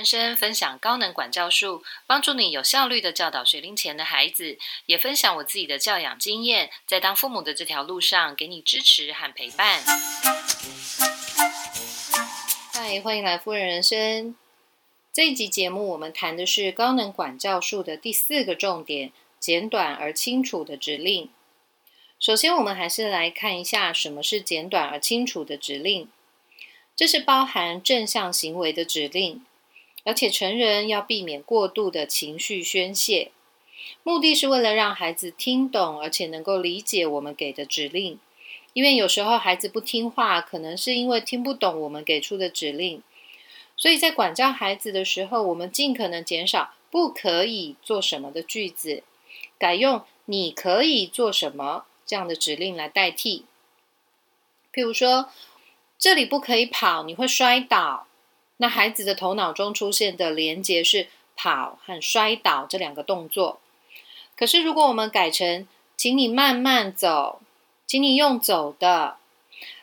人生分享高能管教术，帮助你有效率的教导学龄前的孩子，也分享我自己的教养经验，在当父母的这条路上给你支持和陪伴。嗨，欢迎来夫人人生。这一集节目，我们谈的是高能管教术的第四个重点：简短而清楚的指令。首先，我们还是来看一下什么是简短而清楚的指令。这是包含正向行为的指令，而且成人要避免过度的情绪宣泄，目的是为了让孩子听懂，而且能够理解我们给的指令。因为有时候孩子不听话，可能是因为听不懂我们给出的指令，所以在管教孩子的时候，我们尽可能减少“不可以做什么”的句子，改用“你可以做什么”这样的指令来代替。譬如说。这里不可以跑，你会摔倒。那孩子的头脑中出现的连接是跑和摔倒这两个动作。可是如果我们改成“请你慢慢走，请你用走的”，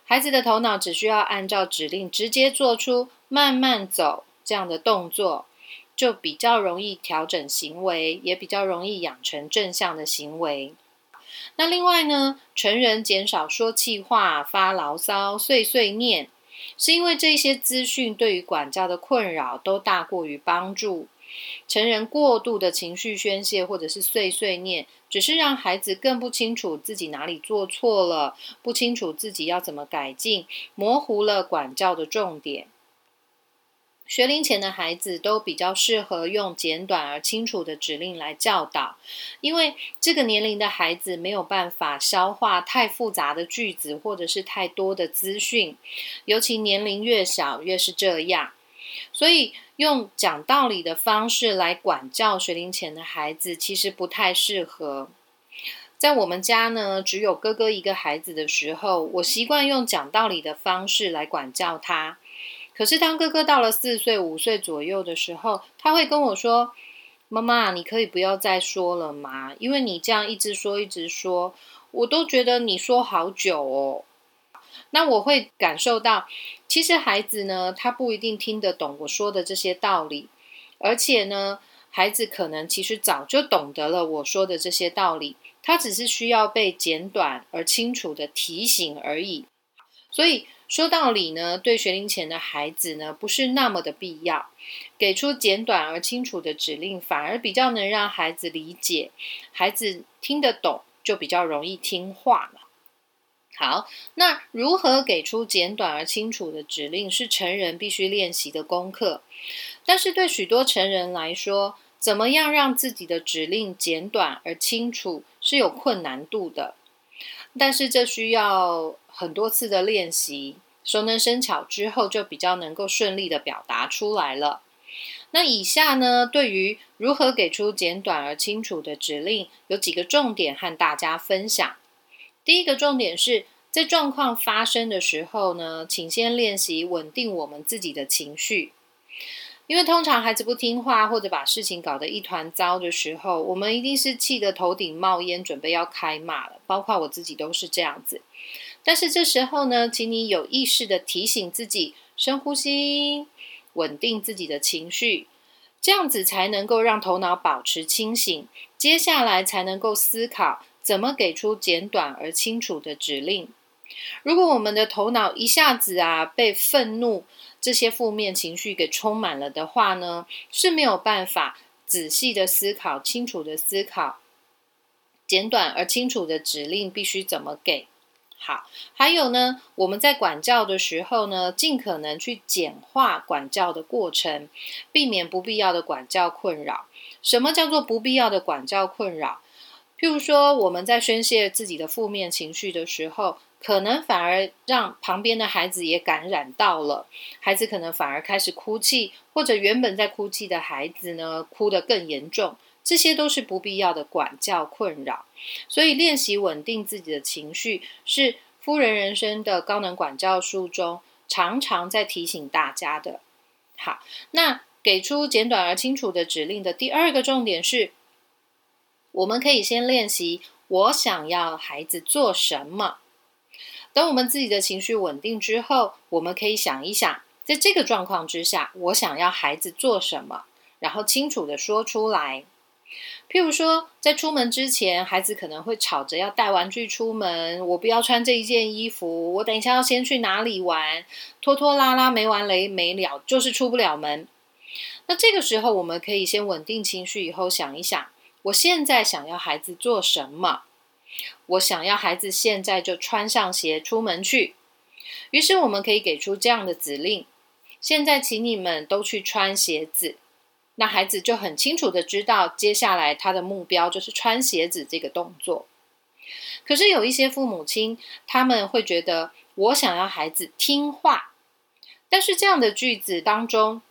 孩子的头脑只需要按照指令直接做出“慢慢走”这样的动作，就比较容易调整行为，也比较容易养成正向的行为。那另外呢，成人减少说气话、发牢骚、碎碎念，是因为这些资讯对于管教的困扰都大过于帮助。成人过度的情绪宣泄或者是碎碎念，只是让孩子更不清楚自己哪里做错了，不清楚自己要怎么改进，模糊了管教的重点。学龄前的孩子都比较适合用简短而清楚的指令来教导，因为这个年龄的孩子没有办法消化太复杂的句子或者是太多的资讯，尤其年龄越小越是这样。所以用讲道理的方式来管教学龄前的孩子，其实不太适合。在我们家呢，只有哥哥一个孩子的时候，我习惯用讲道理的方式来管教他。可是，当哥哥到了四岁、五岁左右的时候，他会跟我说：“妈妈，你可以不要再说了吗？因为你这样一直说、一直说，我都觉得你说好久哦。”那我会感受到，其实孩子呢，他不一定听得懂我说的这些道理，而且呢，孩子可能其实早就懂得了我说的这些道理，他只是需要被简短而清楚的提醒而已。所以。说道理呢，对学龄前的孩子呢，不是那么的必要。给出简短而清楚的指令，反而比较能让孩子理解，孩子听得懂，就比较容易听话了。好，那如何给出简短而清楚的指令，是成人必须练习的功课。但是对许多成人来说，怎么样让自己的指令简短而清楚，是有困难度的。但是这需要很多次的练习，熟能生巧之后，就比较能够顺利的表达出来了。那以下呢，对于如何给出简短而清楚的指令，有几个重点和大家分享。第一个重点是在状况发生的时候呢，请先练习稳定我们自己的情绪。因为通常孩子不听话或者把事情搞得一团糟的时候，我们一定是气得头顶冒烟，准备要开骂了。包括我自己都是这样子。但是这时候呢，请你有意识的提醒自己，深呼吸，稳定自己的情绪，这样子才能够让头脑保持清醒，接下来才能够思考怎么给出简短而清楚的指令。如果我们的头脑一下子啊被愤怒这些负面情绪给充满了的话呢，是没有办法仔细的思考、清楚的思考、简短而清楚的指令必须怎么给。好，还有呢，我们在管教的时候呢，尽可能去简化管教的过程，避免不必要的管教困扰。什么叫做不必要的管教困扰？譬如说，我们在宣泄自己的负面情绪的时候。可能反而让旁边的孩子也感染到了，孩子可能反而开始哭泣，或者原本在哭泣的孩子呢，哭得更严重，这些都是不必要的管教困扰。所以练习稳定自己的情绪，是夫人人生的高能管教书中常常在提醒大家的。好，那给出简短而清楚的指令的第二个重点是，我们可以先练习我想要孩子做什么。等我们自己的情绪稳定之后，我们可以想一想，在这个状况之下，我想要孩子做什么，然后清楚的说出来。譬如说，在出门之前，孩子可能会吵着要带玩具出门，我不要穿这一件衣服，我等一下要先去哪里玩，拖拖拉拉没完没了，就是出不了门。那这个时候，我们可以先稳定情绪，以后想一想，我现在想要孩子做什么？我想要孩子现在就穿上鞋出门去。于是，我们可以给出这样的指令：现在，请你们都去穿鞋子。那孩子就很清楚的知道，接下来他的目标就是穿鞋子这个动作。可是有一些父母亲，他们会觉得我想要孩子听话，但是这样的句子当中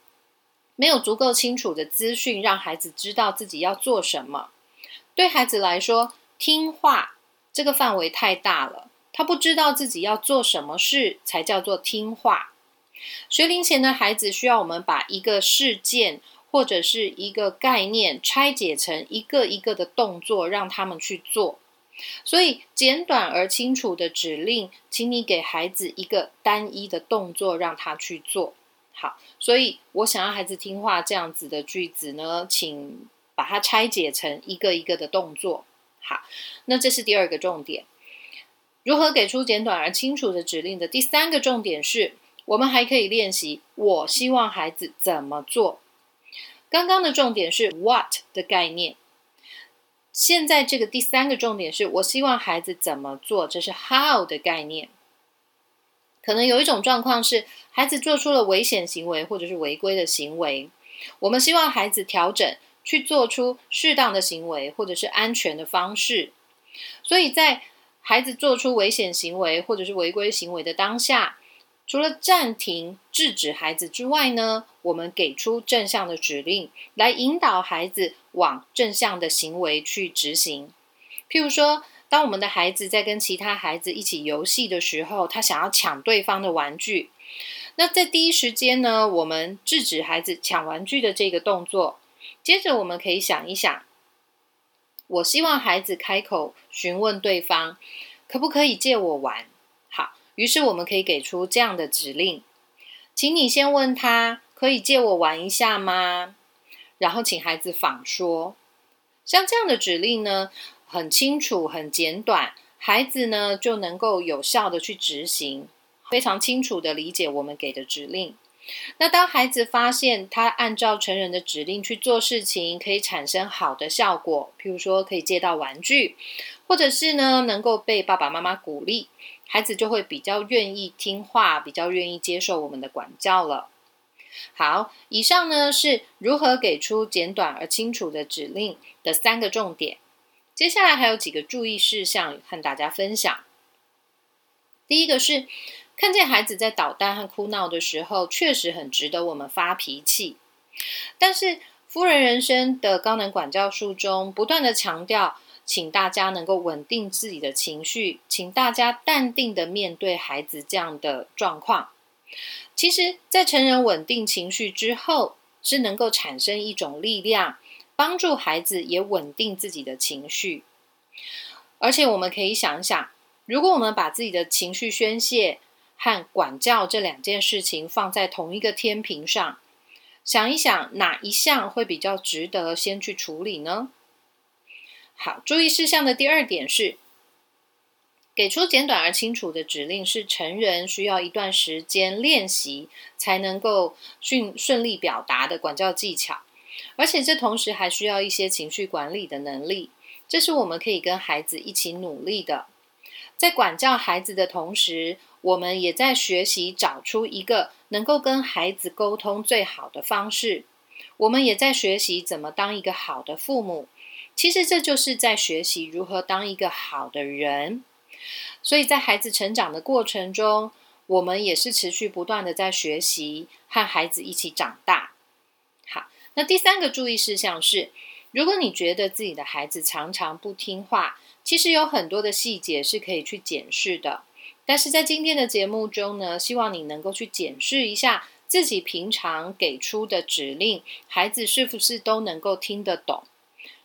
没有足够清楚的资讯，让孩子知道自己要做什么。对孩子来说，听话这个范围太大了，他不知道自己要做什么事才叫做听话。学龄前的孩子需要我们把一个事件。或者是一个概念拆解成一个一个的动作，让他们去做。所以简短而清楚的指令，请你给孩子一个单一的动作，让他去做好。所以我想要孩子听话这样子的句子呢，请把它拆解成一个一个的动作。好，那这是第二个重点。如何给出简短而清楚的指令的第三个重点是，我们还可以练习。我希望孩子怎么做？刚刚的重点是 what 的概念，现在这个第三个重点是我希望孩子怎么做，这是 how 的概念。可能有一种状况是孩子做出了危险行为或者是违规的行为，我们希望孩子调整去做出适当的行为或者是安全的方式。所以在孩子做出危险行为或者是违规行为的当下。除了暂停制止孩子之外呢，我们给出正向的指令，来引导孩子往正向的行为去执行。譬如说，当我们的孩子在跟其他孩子一起游戏的时候，他想要抢对方的玩具，那在第一时间呢，我们制止孩子抢玩具的这个动作。接着，我们可以想一想，我希望孩子开口询问对方，可不可以借我玩？好于是我们可以给出这样的指令，请你先问他可以借我玩一下吗？然后请孩子仿说。像这样的指令呢，很清楚、很简短，孩子呢就能够有效的去执行，非常清楚的理解我们给的指令。那当孩子发现他按照成人的指令去做事情，可以产生好的效果，譬如说可以借到玩具，或者是呢能够被爸爸妈妈鼓励。孩子就会比较愿意听话，比较愿意接受我们的管教了。好，以上呢是如何给出简短而清楚的指令的三个重点。接下来还有几个注意事项和大家分享。第一个是，看见孩子在捣蛋和哭闹的时候，确实很值得我们发脾气。但是，夫人人生的高能管教术中，不断的强调。请大家能够稳定自己的情绪，请大家淡定的面对孩子这样的状况。其实，在成人稳定情绪之后，是能够产生一种力量，帮助孩子也稳定自己的情绪。而且，我们可以想一想，如果我们把自己的情绪宣泄和管教这两件事情放在同一个天平上，想一想哪一项会比较值得先去处理呢？好，注意事项的第二点是，给出简短而清楚的指令，是成人需要一段时间练习才能够顺顺利表达的管教技巧，而且这同时还需要一些情绪管理的能力，这是我们可以跟孩子一起努力的。在管教孩子的同时，我们也在学习找出一个能够跟孩子沟通最好的方式，我们也在学习怎么当一个好的父母。其实这就是在学习如何当一个好的人，所以在孩子成长的过程中，我们也是持续不断的在学习，和孩子一起长大。好，那第三个注意事项是，如果你觉得自己的孩子常常不听话，其实有很多的细节是可以去检视的。但是在今天的节目中呢，希望你能够去检视一下自己平常给出的指令，孩子是不是都能够听得懂。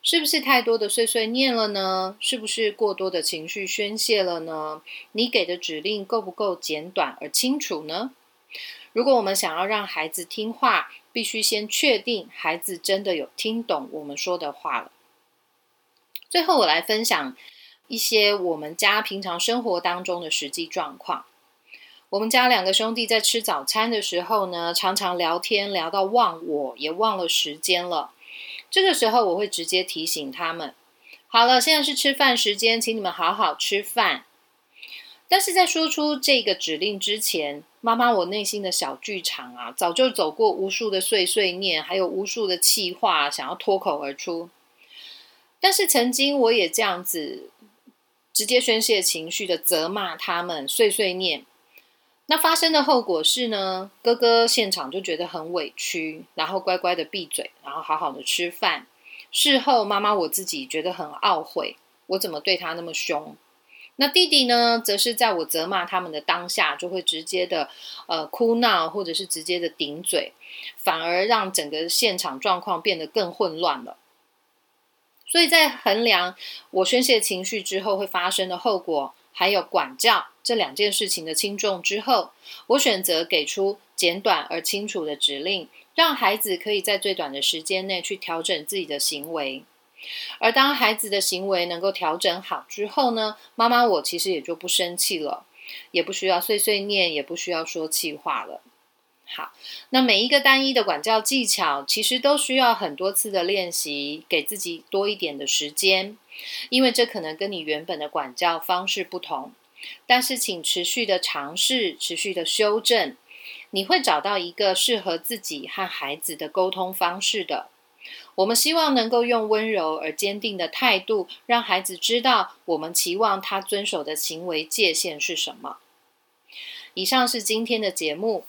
是不是太多的碎碎念了呢？是不是过多的情绪宣泄了呢？你给的指令够不够简短而清楚呢？如果我们想要让孩子听话，必须先确定孩子真的有听懂我们说的话了。最后，我来分享一些我们家平常生活当中的实际状况。我们家两个兄弟在吃早餐的时候呢，常常聊天聊到忘我，也忘了时间了。这个时候，我会直接提醒他们：“好了，现在是吃饭时间，请你们好好吃饭。”但是在说出这个指令之前，妈妈，我内心的小剧场啊，早就走过无数的碎碎念，还有无数的气话想要脱口而出。但是曾经我也这样子直接宣泄情绪的责骂他们碎碎念。那发生的后果是呢，哥哥现场就觉得很委屈，然后乖乖的闭嘴，然后好好的吃饭。事后妈妈我自己觉得很懊悔，我怎么对他那么凶？那弟弟呢，则是在我责骂他们的当下，就会直接的呃哭闹，或者是直接的顶嘴，反而让整个现场状况变得更混乱了。所以在衡量我宣泄情绪之后会发生的后果。还有管教这两件事情的轻重之后，我选择给出简短而清楚的指令，让孩子可以在最短的时间内去调整自己的行为。而当孩子的行为能够调整好之后呢，妈妈我其实也就不生气了，也不需要碎碎念，也不需要说气话了。好，那每一个单一的管教技巧，其实都需要很多次的练习，给自己多一点的时间，因为这可能跟你原本的管教方式不同。但是，请持续的尝试，持续的修正，你会找到一个适合自己和孩子的沟通方式的。我们希望能够用温柔而坚定的态度，让孩子知道我们期望他遵守的行为界限是什么。以上是今天的节目。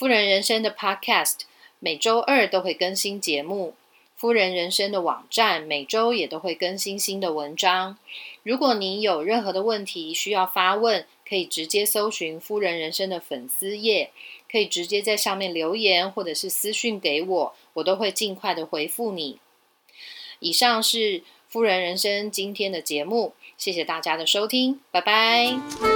夫人人生的 Podcast 每周二都会更新节目，夫人人生的网站每周也都会更新新的文章。如果您有任何的问题需要发问，可以直接搜寻夫人人生的粉丝页，可以直接在上面留言或者是私讯给我，我都会尽快的回复你。以上是夫人人生今天的节目，谢谢大家的收听，拜拜。